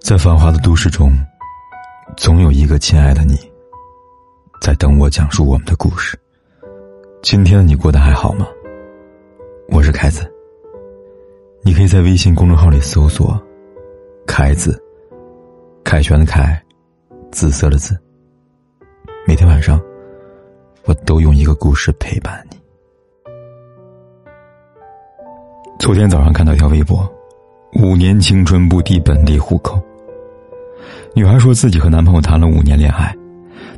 在繁华的都市中，总有一个亲爱的你，在等我讲述我们的故事。今天你过得还好吗？我是凯子。你可以在微信公众号里搜索“凯子”，凯旋的凯，紫色的紫。每天晚上，我都用一个故事陪伴你。昨天早上看到一条微博：五年青春不敌本地户口。女孩说自己和男朋友谈了五年恋爱，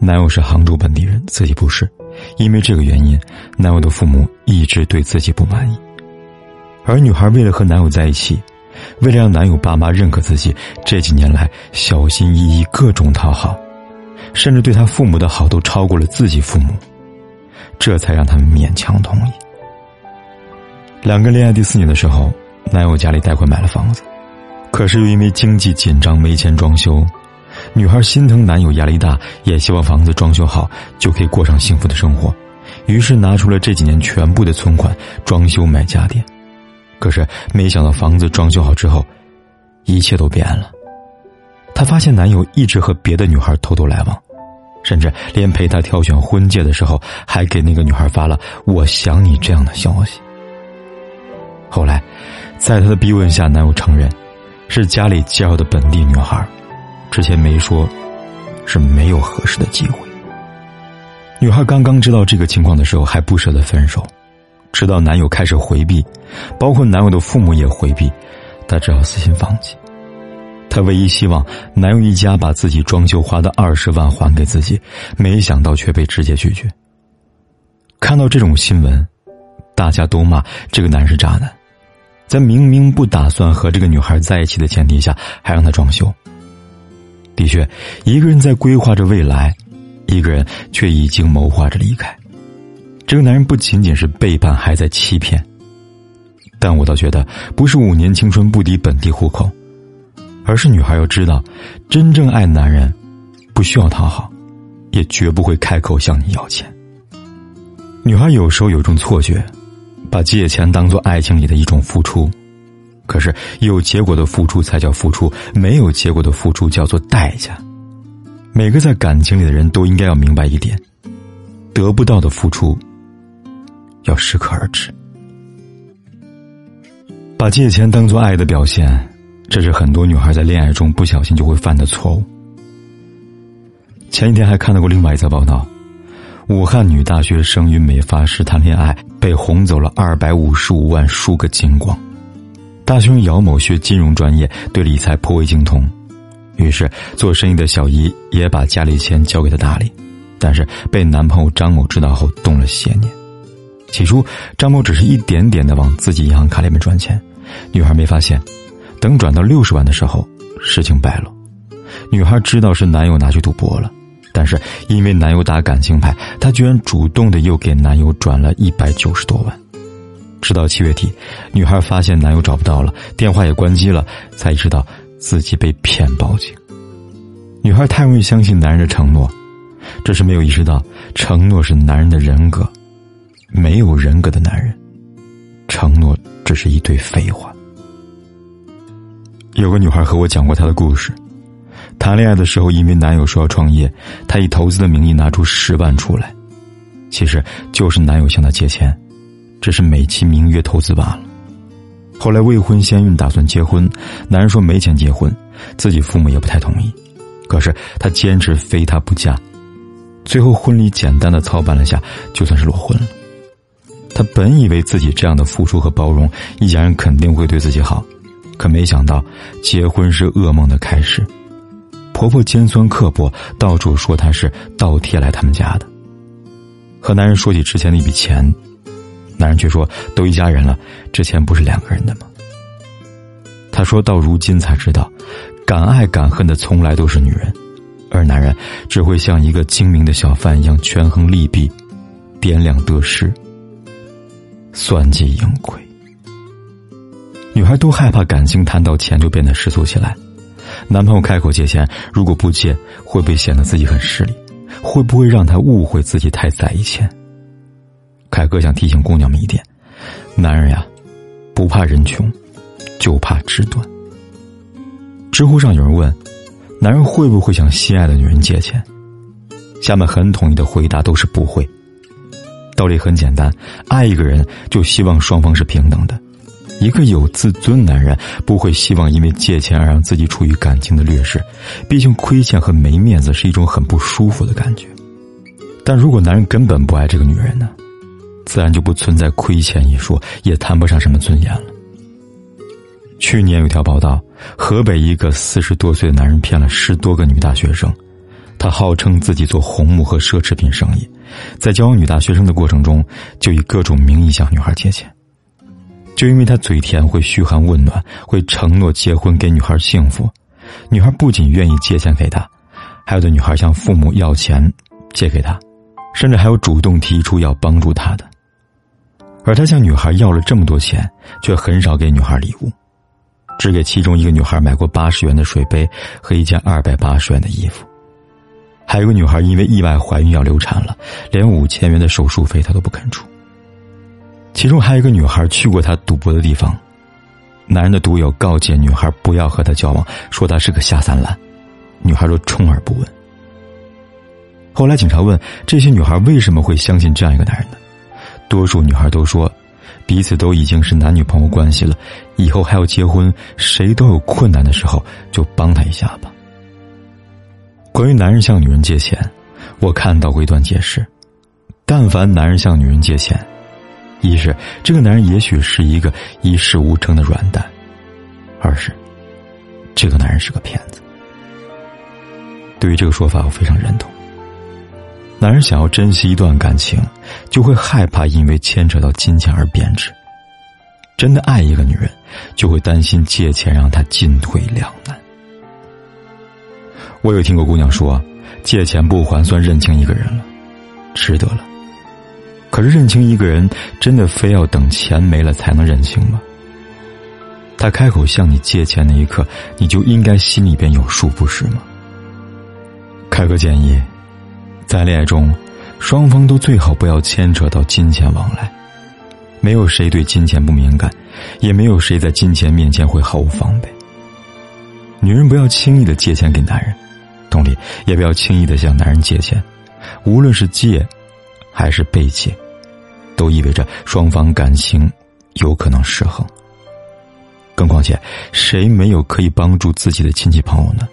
男友是杭州本地人，自己不是。因为这个原因，男友的父母一直对自己不满意。而女孩为了和男友在一起，为了让男友爸妈认可自己，这几年来小心翼翼，各种讨好，甚至对他父母的好都超过了自己父母，这才让他们勉强同意。两个恋爱第四年的时候，男友家里贷款买了房子，可是又因为经济紧张没钱装修。女孩心疼男友压力大，也希望房子装修好就可以过上幸福的生活，于是拿出了这几年全部的存款装修买家电。可是没想到房子装修好之后，一切都变了。她发现男友一直和别的女孩偷偷来往，甚至连陪她挑选婚戒的时候，还给那个女孩发了“我想你”这样的消息。后来，在她的逼问下，男友承认是家里介绍的本地女孩。之前没说，是没有合适的机会。女孩刚刚知道这个情况的时候，还不舍得分手，直到男友开始回避，包括男友的父母也回避，她只好死心放弃。她唯一希望男友一家把自己装修花的二十万还给自己，没想到却被直接拒绝。看到这种新闻，大家都骂这个男人是渣男，在明明不打算和这个女孩在一起的前提下，还让她装修。的确，一个人在规划着未来，一个人却已经谋划着离开。这个男人不仅仅是背叛，还在欺骗。但我倒觉得，不是五年青春不敌本地户口，而是女孩要知道，真正爱男人，不需要讨好，也绝不会开口向你要钱。女孩有时候有种错觉，把借钱当做爱情里的一种付出。可是有结果的付出才叫付出，没有结果的付出叫做代价。每个在感情里的人都应该要明白一点：得不到的付出要适可而止。把借钱当做爱的表现，这是很多女孩在恋爱中不小心就会犯的错误。前几天还看到过另外一则报道：武汉女大学生与美发师谈恋爱，被哄走了二百五十五万数个精光。大学生姚某学金融专业，对理财颇为精通，于是做生意的小姨也把家里钱交给他打理，但是被男朋友张某知道后动了邪念。起初，张某只是一点点的往自己银行卡里面转钱，女孩没发现。等转到六十万的时候，事情败露，女孩知道是男友拿去赌博了，但是因为男友打感情牌，她居然主动的又给男友转了一百九十多万。直到七月底，女孩发现男友找不到了，电话也关机了，才意识到自己被骗，报警。女孩太容易相信男人的承诺，这是没有意识到承诺是男人的人格。没有人格的男人，承诺只是一堆废话。有个女孩和我讲过她的故事：谈恋爱的时候，因为男友说要创业，她以投资的名义拿出十万出来，其实就是男友向她借钱。只是美其名曰投资罢了。后来未婚先孕，打算结婚，男人说没钱结婚，自己父母也不太同意。可是他坚持非他不嫁，最后婚礼简单的操办了下，就算是裸婚了。他本以为自己这样的付出和包容，一家人肯定会对自己好，可没想到结婚是噩梦的开始。婆婆尖酸刻薄，到处说她是倒贴来他们家的。和男人说起之前那笔钱。男人却说：“都一家人了，这钱不是两个人的吗？”他说到如今才知道，敢爱敢恨的从来都是女人，而男人只会像一个精明的小贩一样权衡利弊，掂量得失，算计盈亏。女孩都害怕感情谈到钱就变得世俗起来，男朋友开口借钱，如果不借，会不会显得自己很势利？会不会让他误会自己太在意钱？凯哥想提醒姑娘们一点：男人呀，不怕人穷，就怕志短。知乎上有人问：男人会不会向心爱的女人借钱？下面很统一的回答都是不会。道理很简单，爱一个人就希望双方是平等的。一个有自尊的男人不会希望因为借钱而让自己处于感情的劣势，毕竟亏欠和没面子是一种很不舒服的感觉。但如果男人根本不爱这个女人呢，自然就不存在亏欠一说，也谈不上什么尊严了。去年有条报道，河北一个四十多岁的男人骗了十多个女大学生，他号称自己做红木和奢侈品生意，在交往女大学生的过程中，就以各种名义向女孩借钱。就因为他嘴甜，会嘘寒问暖，会承诺结婚给女孩幸福，女孩不仅愿意借钱给他，还有的女孩向父母要钱借给他，甚至还有主动提出要帮助他的。而他向女孩要了这么多钱，却很少给女孩礼物，只给其中一个女孩买过八十元的水杯和一件二百八十元的衣服，还有个女孩因为意外怀孕要流产了，连五千元的手术费他都不肯出。其中还有一个女孩去过他赌博的地方，男人的赌友告诫女孩不要和他交往，说他是个下三滥，女孩都充耳不闻。后来警察问这些女孩为什么会相信这样一个男人呢？多数女孩都说，彼此都已经是男女朋友关系了，以后还要结婚，谁都有困难的时候就帮他一下吧。关于男人向女人借钱，我看到过一段解释：但凡男人向女人借钱。一是这个男人也许是一个一事无成的软蛋，二是这个男人是个骗子。对于这个说法，我非常认同。男人想要珍惜一段感情，就会害怕因为牵扯到金钱而贬值；真的爱一个女人，就会担心借钱让她进退两难。我有听过姑娘说，借钱不还算认清一个人了，值得了。可是认清一个人，真的非要等钱没了才能认清吗？他开口向你借钱那一刻，你就应该心里边有数，不是吗？凯哥建议，在恋爱中，双方都最好不要牵扯到金钱往来。没有谁对金钱不敏感，也没有谁在金钱面前会毫无防备。女人不要轻易的借钱给男人，同理，也不要轻易的向男人借钱，无论是借，还是被借。都意味着双方感情有可能失衡。更况且，谁没有可以帮助自己的亲戚朋友呢？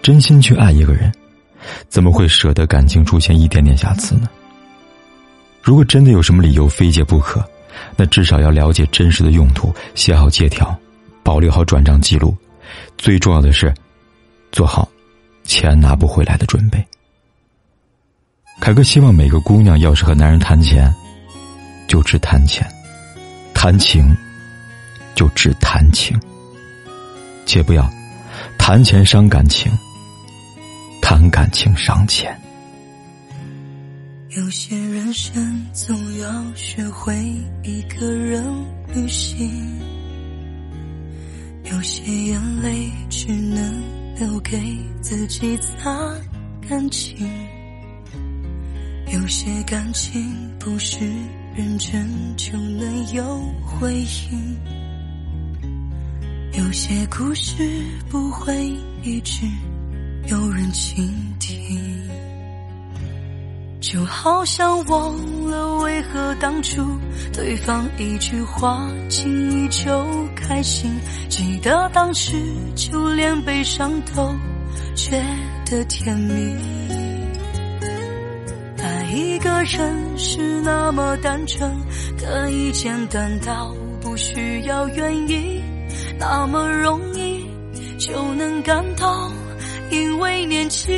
真心去爱一个人，怎么会舍得感情出现一点点瑕疵呢？如果真的有什么理由非借不可，那至少要了解真实的用途，写好借条，保留好转账记录。最重要的是，做好钱拿不回来的准备。凯哥希望每个姑娘要是和男人谈钱。就只谈钱，谈情就只谈情，且不要谈钱伤感情，谈感情伤钱。有些人生总要学会一个人旅行，有些眼泪只能留给自己擦干净，有些感情不是。认真就能有回应，有些故事不会一直有人倾听，就好像忘了为何当初对方一句话轻易就开心，记得当时就连悲伤都觉得甜蜜。人是那么单纯，可以简单到不需要原因，那么容易就能感动，因为年轻。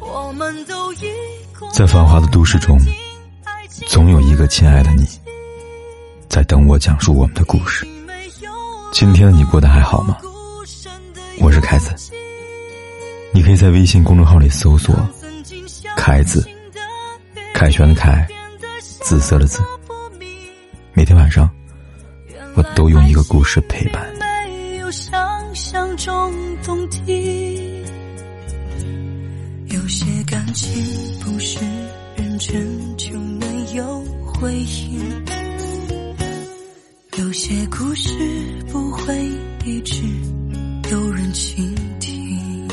我们都一在繁华的都市中，总有一个亲爱的你，在等我讲述我们的故事。今天的你过得还好吗？我是凯子，你可以在微信公众号里搜索。凯子，凯旋的凯，紫色的紫。每天晚上，我都用一个故事陪伴。没有想象中动听，有些感情不是认真就能有回应，有些故事不会一直有人倾听，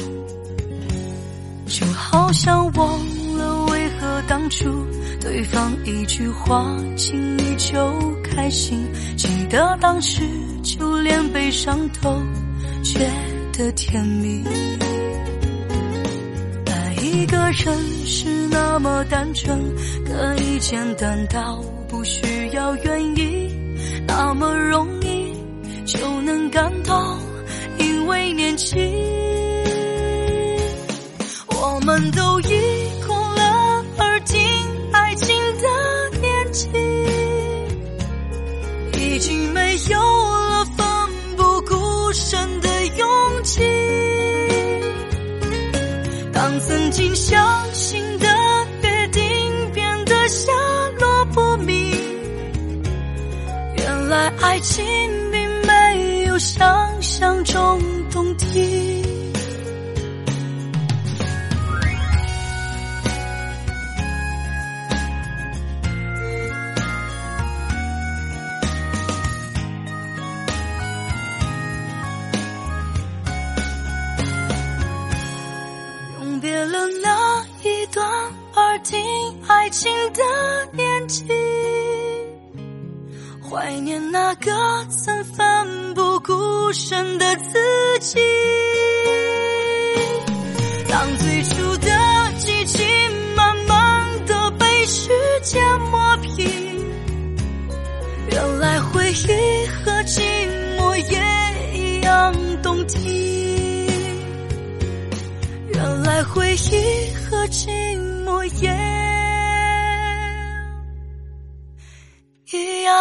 就好像我何当初对方一句话轻易就开心，记得当时就连悲伤都，觉得甜蜜。爱一个人是那么单纯，可以简单到不需要原因。那么容易就能感动，因为年轻，我们都一当曾经相信的约定变得下落不明。原来爱情爱情的年纪。怀念那个曾奋不顾身的自己。